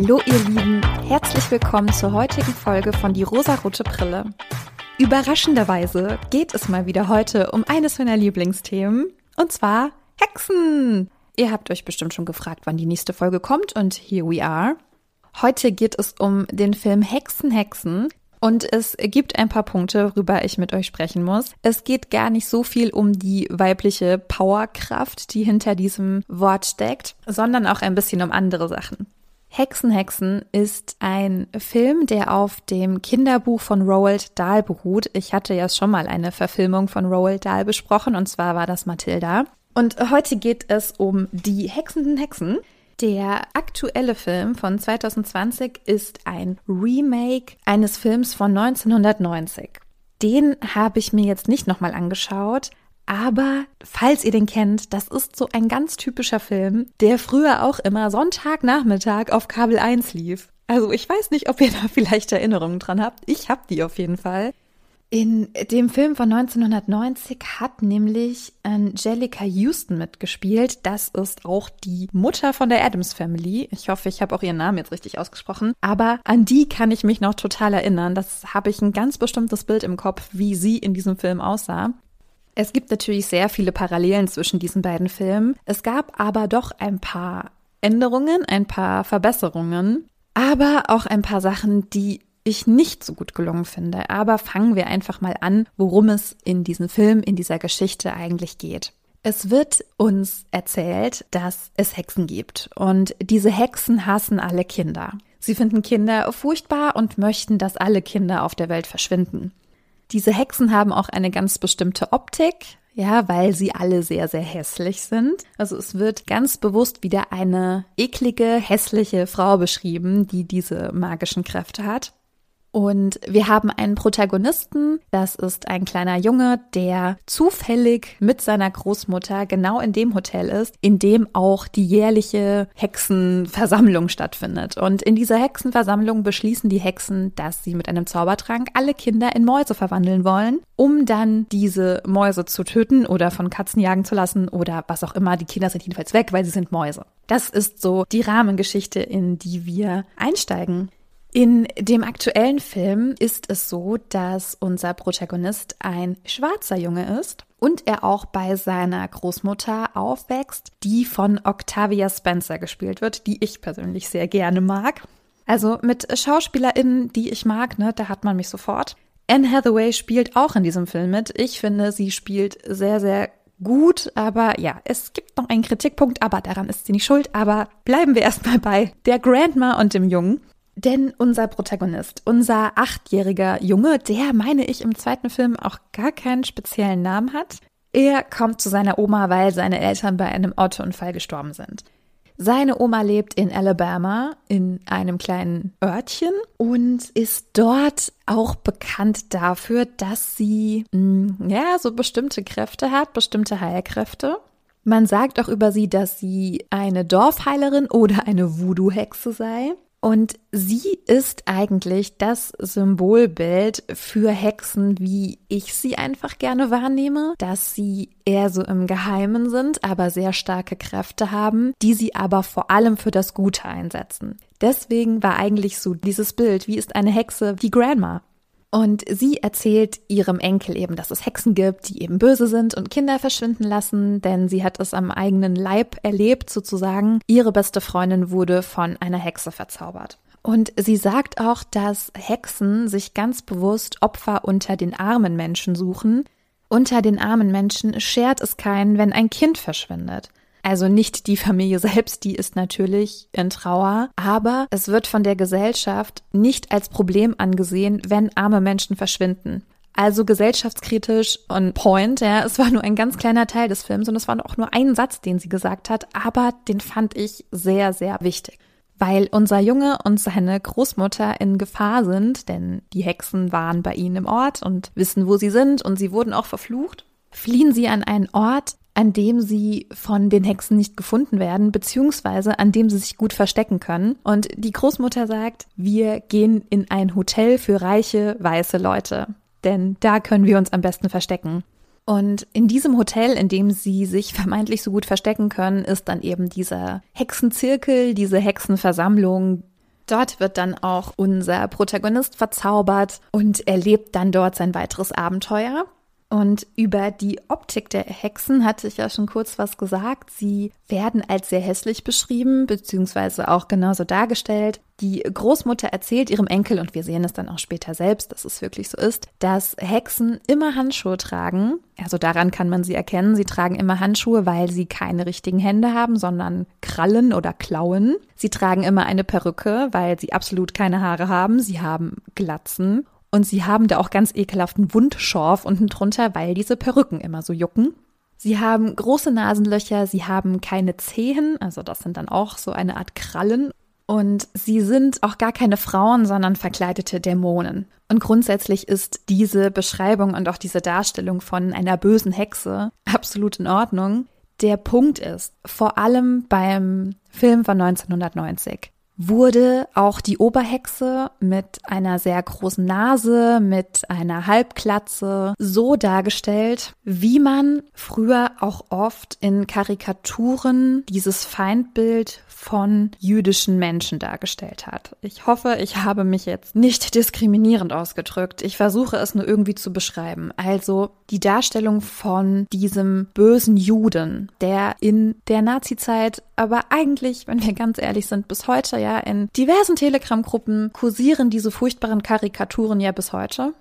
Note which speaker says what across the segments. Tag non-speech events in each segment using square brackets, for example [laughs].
Speaker 1: Hallo ihr Lieben, herzlich willkommen zur heutigen Folge von Die rosarote Brille. Überraschenderweise geht es mal wieder heute um eines meiner Lieblingsthemen, und zwar Hexen. Ihr habt euch bestimmt schon gefragt, wann die nächste Folge kommt und here we are. Heute geht es um den Film Hexen, Hexen. Und es gibt ein paar Punkte, worüber ich mit euch sprechen muss. Es geht gar nicht so viel um die weibliche Powerkraft, die hinter diesem Wort steckt, sondern auch ein bisschen um andere Sachen. Hexen, Hexen ist ein Film, der auf dem Kinderbuch von Roald Dahl beruht. Ich hatte ja schon mal eine Verfilmung von Roald Dahl besprochen und zwar war das Mathilda. Und heute geht es um die hexenden Hexen. Der aktuelle Film von 2020 ist ein Remake eines Films von 1990. Den habe ich mir jetzt nicht nochmal angeschaut, aber falls ihr den kennt, das ist so ein ganz typischer Film, der früher auch immer Sonntagnachmittag auf Kabel 1 lief. Also ich weiß nicht, ob ihr da vielleicht Erinnerungen dran habt. Ich habe die auf jeden Fall. In dem Film von 1990 hat nämlich Angelica Houston mitgespielt. Das ist auch die Mutter von der Adams Family. Ich hoffe, ich habe auch ihren Namen jetzt richtig ausgesprochen. Aber an die kann ich mich noch total erinnern. Das habe ich ein ganz bestimmtes Bild im Kopf, wie sie in diesem Film aussah. Es gibt natürlich sehr viele Parallelen zwischen diesen beiden Filmen. Es gab aber doch ein paar Änderungen, ein paar Verbesserungen, aber auch ein paar Sachen, die ich nicht so gut gelungen finde. Aber fangen wir einfach mal an, worum es in diesem Film, in dieser Geschichte eigentlich geht. Es wird uns erzählt, dass es Hexen gibt und diese Hexen hassen alle Kinder. Sie finden Kinder furchtbar und möchten, dass alle Kinder auf der Welt verschwinden. Diese Hexen haben auch eine ganz bestimmte Optik, ja, weil sie alle sehr, sehr hässlich sind. Also es wird ganz bewusst wieder eine eklige, hässliche Frau beschrieben, die diese magischen Kräfte hat. Und wir haben einen Protagonisten, das ist ein kleiner Junge, der zufällig mit seiner Großmutter genau in dem Hotel ist, in dem auch die jährliche Hexenversammlung stattfindet. Und in dieser Hexenversammlung beschließen die Hexen, dass sie mit einem Zaubertrank alle Kinder in Mäuse verwandeln wollen, um dann diese Mäuse zu töten oder von Katzen jagen zu lassen oder was auch immer. Die Kinder sind jedenfalls weg, weil sie sind Mäuse. Das ist so die Rahmengeschichte, in die wir einsteigen. In dem aktuellen Film ist es so, dass unser Protagonist ein schwarzer Junge ist und er auch bei seiner Großmutter aufwächst, die von Octavia Spencer gespielt wird, die ich persönlich sehr gerne mag. Also mit SchauspielerInnen, die ich mag, ne, da hat man mich sofort. Anne Hathaway spielt auch in diesem Film mit. Ich finde, sie spielt sehr, sehr gut, aber ja, es gibt noch einen Kritikpunkt, aber daran ist sie nicht schuld. Aber bleiben wir erstmal bei der Grandma und dem Jungen. Denn unser Protagonist, unser achtjähriger Junge, der, meine ich, im zweiten Film auch gar keinen speziellen Namen hat, er kommt zu seiner Oma, weil seine Eltern bei einem Autounfall gestorben sind. Seine Oma lebt in Alabama in einem kleinen Örtchen und ist dort auch bekannt dafür, dass sie mm, ja so bestimmte Kräfte hat, bestimmte Heilkräfte. Man sagt auch über sie, dass sie eine Dorfheilerin oder eine Voodoo-Hexe sei. Und sie ist eigentlich das Symbolbild für Hexen, wie ich sie einfach gerne wahrnehme, dass sie eher so im Geheimen sind, aber sehr starke Kräfte haben, die sie aber vor allem für das Gute einsetzen. Deswegen war eigentlich so dieses Bild, wie ist eine Hexe wie Grandma? Und sie erzählt ihrem Enkel eben, dass es Hexen gibt, die eben böse sind und Kinder verschwinden lassen, denn sie hat es am eigenen Leib erlebt sozusagen. Ihre beste Freundin wurde von einer Hexe verzaubert. Und sie sagt auch, dass Hexen sich ganz bewusst Opfer unter den armen Menschen suchen. Unter den armen Menschen schert es keinen, wenn ein Kind verschwindet. Also nicht die Familie [laughs] selbst, die ist natürlich in Trauer, aber es wird von der Gesellschaft nicht als Problem angesehen, wenn arme Menschen verschwinden. Also gesellschaftskritisch on point, ja. Es war nur ein ganz kleiner Teil des Films und es war auch nur ein Satz, den sie gesagt hat, aber den fand ich sehr, sehr wichtig. Weil unser Junge und seine Großmutter in Gefahr sind, denn die Hexen waren bei ihnen im Ort und wissen, wo sie sind und sie wurden auch verflucht, fliehen sie an einen Ort, an dem sie von den Hexen nicht gefunden werden, beziehungsweise an dem sie sich gut verstecken können. Und die Großmutter sagt, wir gehen in ein Hotel für reiche, weiße Leute, denn da können wir uns am besten verstecken. Und in diesem Hotel, in dem sie sich vermeintlich so gut verstecken können, ist dann eben dieser Hexenzirkel, diese Hexenversammlung, Dort wird dann auch unser Protagonist verzaubert und erlebt dann dort sein weiteres Abenteuer. Und über die Optik der Hexen hatte ich ja schon kurz was gesagt. Sie werden als sehr hässlich beschrieben, beziehungsweise auch genauso dargestellt. Die Großmutter erzählt ihrem Enkel, und wir sehen es dann auch später selbst, dass es wirklich so ist, dass Hexen immer Handschuhe tragen. Also daran kann man sie erkennen. Sie tragen immer Handschuhe, weil sie keine richtigen Hände haben, sondern Krallen oder Klauen. Sie tragen immer eine Perücke, weil sie absolut keine Haare haben. Sie haben Glatzen. Und sie haben da auch ganz ekelhaften Wundschorf unten drunter, weil diese Perücken immer so jucken. Sie haben große Nasenlöcher, sie haben keine Zehen, also das sind dann auch so eine Art Krallen. Und sie sind auch gar keine Frauen, sondern verkleidete Dämonen. Und grundsätzlich ist diese Beschreibung und auch diese Darstellung von einer bösen Hexe absolut in Ordnung. Der Punkt ist, vor allem beim Film von 1990, wurde auch die Oberhexe mit einer sehr großen Nase, mit einer Halbklatze so dargestellt, wie man früher auch oft in Karikaturen dieses Feindbild von jüdischen Menschen dargestellt hat. Ich hoffe, ich habe mich jetzt nicht diskriminierend ausgedrückt. Ich versuche es nur irgendwie zu beschreiben. Also die Darstellung von diesem bösen Juden, der in der Nazizeit, aber eigentlich, wenn wir ganz ehrlich sind, bis heute ja in diversen Telegram-Gruppen kursieren diese furchtbaren Karikaturen ja bis heute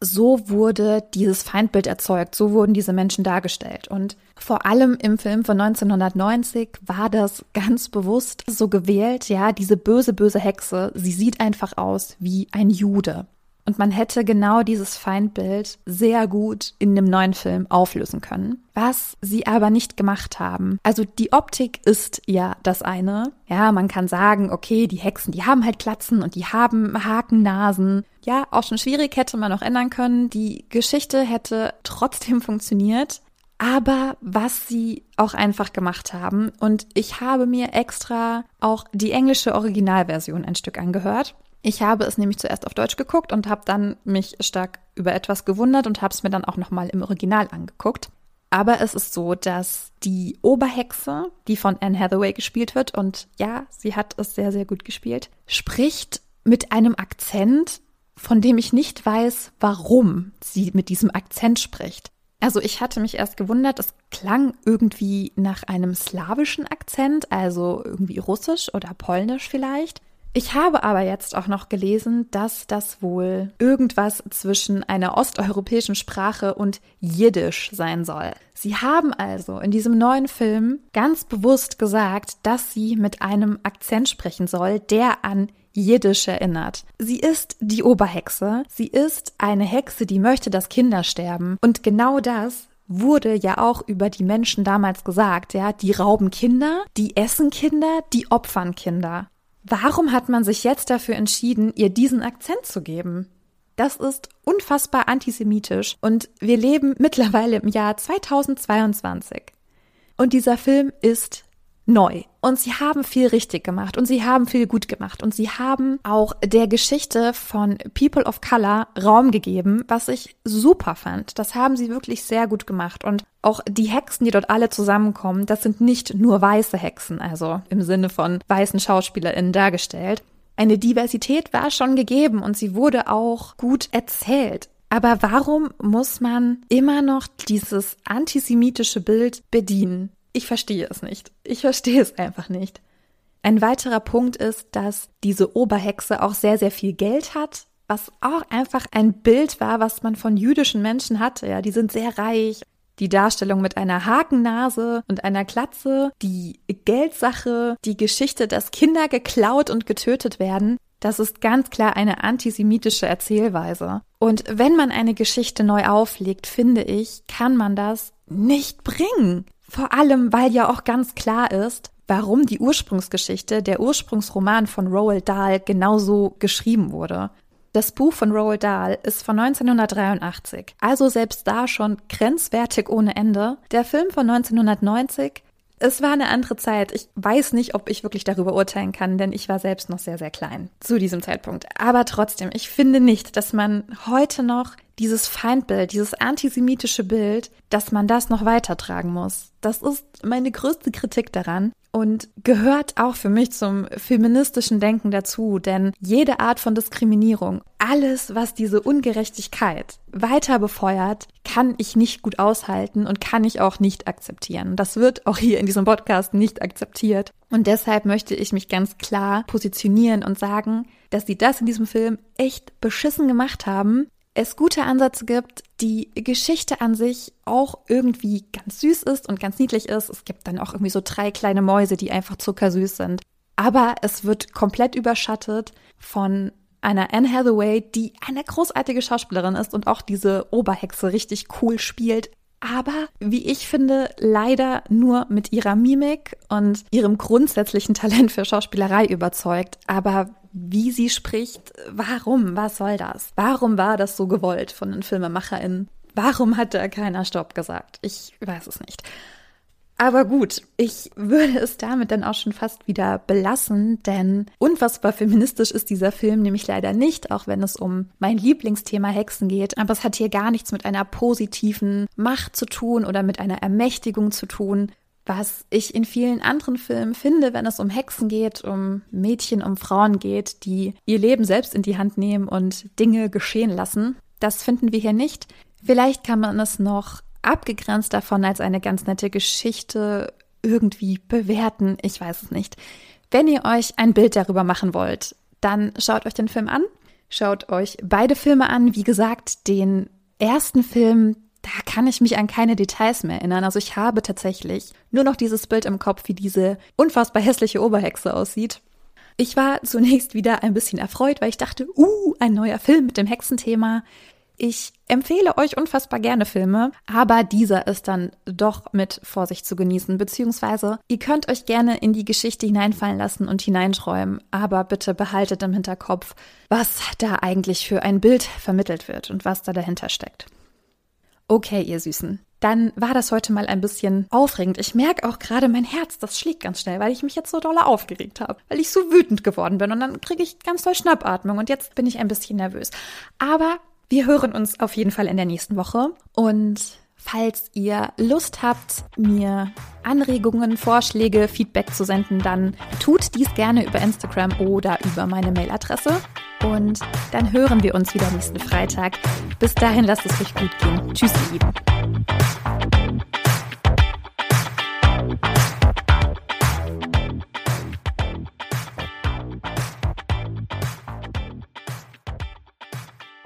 Speaker 1: so wurde dieses Feindbild erzeugt, so wurden diese Menschen dargestellt. Und vor allem im Film von 1990 war das ganz bewusst so gewählt, ja, diese böse, böse Hexe, sie sieht einfach aus wie ein Jude. Und man hätte genau dieses Feindbild sehr gut in dem neuen Film auflösen können, was sie aber nicht gemacht haben. Also die Optik ist ja das eine. Ja, man kann sagen, okay, die Hexen, die haben halt Klatzen und die haben Hakennasen. Ja, auch schon schwierig hätte man noch ändern können. Die Geschichte hätte trotzdem [laughs] funktioniert. Aber was sie auch einfach gemacht haben, und ich habe mir extra auch die englische Originalversion ein Stück angehört. Ich habe es nämlich zuerst auf Deutsch geguckt und habe dann mich stark über etwas gewundert und habe es mir dann auch nochmal im Original angeguckt. Aber es ist so, dass die Oberhexe, die von Anne Hathaway gespielt wird, und ja, sie hat es sehr, sehr gut gespielt, spricht mit einem Akzent, von dem ich nicht weiß, warum sie mit diesem Akzent spricht. Also ich hatte mich erst gewundert, es klang irgendwie nach einem slawischen Akzent, also irgendwie russisch oder polnisch vielleicht. Ich habe aber jetzt auch noch gelesen, dass das wohl irgendwas zwischen einer osteuropäischen Sprache und Jiddisch sein soll. Sie haben also in diesem neuen Film ganz bewusst gesagt, dass sie mit einem Akzent sprechen soll, der an Jiddisch erinnert. Sie ist die Oberhexe. Sie ist eine Hexe, die möchte, dass Kinder sterben. Und genau das wurde ja auch über die Menschen damals gesagt, ja, die rauben Kinder, die essen Kinder, die opfern Kinder. Warum hat man sich jetzt dafür entschieden, ihr diesen Akzent zu geben? Das ist unfassbar antisemitisch und wir leben mittlerweile im Jahr 2022. Und dieser Film ist neu. Und sie haben viel richtig gemacht und sie haben viel gut gemacht und sie haben auch der Geschichte von People of Color Raum gegeben, was ich super fand. Das haben sie wirklich sehr gut gemacht und auch die Hexen, die dort alle zusammenkommen, das sind nicht nur weiße Hexen, also im Sinne von weißen SchauspielerInnen dargestellt. Eine Diversität war schon gegeben und sie wurde auch gut erzählt. Aber warum muss man immer noch dieses antisemitische Bild bedienen? Ich verstehe es nicht. Ich verstehe es einfach nicht. Ein weiterer Punkt ist, dass diese Oberhexe auch sehr, sehr viel Geld hat, was auch einfach ein Bild war, was man von jüdischen Menschen hatte. Ja, die sind sehr reich. Die Darstellung mit einer Hakennase und einer Klatze, die Geldsache, die Geschichte, dass Kinder geklaut und getötet werden, das ist ganz klar eine antisemitische Erzählweise. Und wenn man eine Geschichte neu auflegt, finde ich, kann man das nicht bringen. Vor allem, weil ja auch ganz klar ist, warum die Ursprungsgeschichte, der Ursprungsroman von Roald Dahl genauso geschrieben wurde. Das Buch von Roald Dahl ist von 1983, also selbst da schon grenzwertig ohne Ende. Der Film von 1990 es war eine andere Zeit. Ich weiß nicht, ob ich wirklich darüber urteilen kann, denn ich war selbst noch sehr, sehr klein zu diesem Zeitpunkt. Aber trotzdem, ich finde nicht, dass man heute noch dieses Feindbild, dieses antisemitische Bild, dass man das noch weitertragen muss. Das ist meine größte Kritik daran. und gehört auch für mich zum feministischen Denken dazu, denn jede Art von Diskriminierung, alles, was diese Ungerechtigkeit weiter befeuert, kann ich nicht gut aushalten und kann ich auch nicht akzeptieren. Das wird auch hier in diesem Podcast nicht akzeptiert. Und deshalb möchte ich mich ganz klar positionieren und sagen, dass sie das in diesem Film echt beschissen gemacht haben es gute Ansätze gibt, die Geschichte an sich auch irgendwie ganz süß ist und ganz niedlich ist. Es gibt dann auch irgendwie so drei kleine Mäuse, die einfach zuckersüß sind. Aber es wird komplett überschattet von einer Anne Hathaway, die eine großartige Schauspielerin ist und auch diese Oberhexe richtig cool spielt. Aber, wie ich finde, leider nur mit ihrer Mimik und ihrem grundsätzlichen Talent für Schauspielerei überzeugt. Aber wie sie spricht, warum, was soll das? Warum war das so gewollt von den FilmemacherInnen? Warum hat da keiner Stopp gesagt? Ich weiß es nicht. Aber gut, ich würde es damit dann auch schon fast wieder belassen, denn unfassbar feministisch ist dieser Film nämlich leider nicht, auch wenn es um mein Lieblingsthema Hexen geht. Aber es hat hier gar nichts mit einer positiven Macht zu tun oder mit einer Ermächtigung zu tun, was ich in vielen anderen Filmen finde, wenn es um Hexen geht, um Mädchen, um Frauen geht, die ihr Leben selbst in die Hand nehmen und Dinge geschehen lassen. Das finden wir hier nicht. Vielleicht kann man es noch abgegrenzt davon als eine ganz nette Geschichte irgendwie bewerten. Ich weiß es nicht. Wenn ihr euch ein Bild darüber machen wollt, dann schaut euch den Film an. Schaut euch beide Filme an. Wie gesagt, den ersten Film, kann ich mich an keine Details mehr erinnern. Also ich habe tatsächlich nur noch dieses Bild im Kopf, wie diese unfassbar hässliche Oberhexe aussieht. Ich war zunächst wieder ein bisschen erfreut, weil ich dachte, uh, ein neuer Film mit dem Hexenthema. Ich empfehle euch unfassbar gerne Filme, aber dieser ist dann doch mit Vorsicht zu genießen, beziehungsweise ihr könnt euch gerne in die Geschichte hineinfallen lassen und hineinträumen, aber bitte behaltet im Hinterkopf, was da eigentlich für ein Bild vermittelt wird und was da dahinter steckt. Okay, ihr Süßen. Dann war das heute mal ein bisschen aufregend. Ich merke auch gerade mein Herz, das schlägt ganz schnell, weil ich mich jetzt so doll aufgeregt habe, weil ich so wütend geworden bin und dann kriege ich ganz doll Schnappatmung und jetzt bin ich ein bisschen nervös. Aber wir hören uns auf jeden Fall in der nächsten Woche und falls ihr Lust habt, mir Anregungen, Vorschläge, Feedback zu senden, dann tut dies gerne über Instagram oder über meine Mailadresse. Und dann hören wir uns wieder nächsten Freitag. Bis dahin lasst es euch gut gehen. Tschüss, ihr Lieben.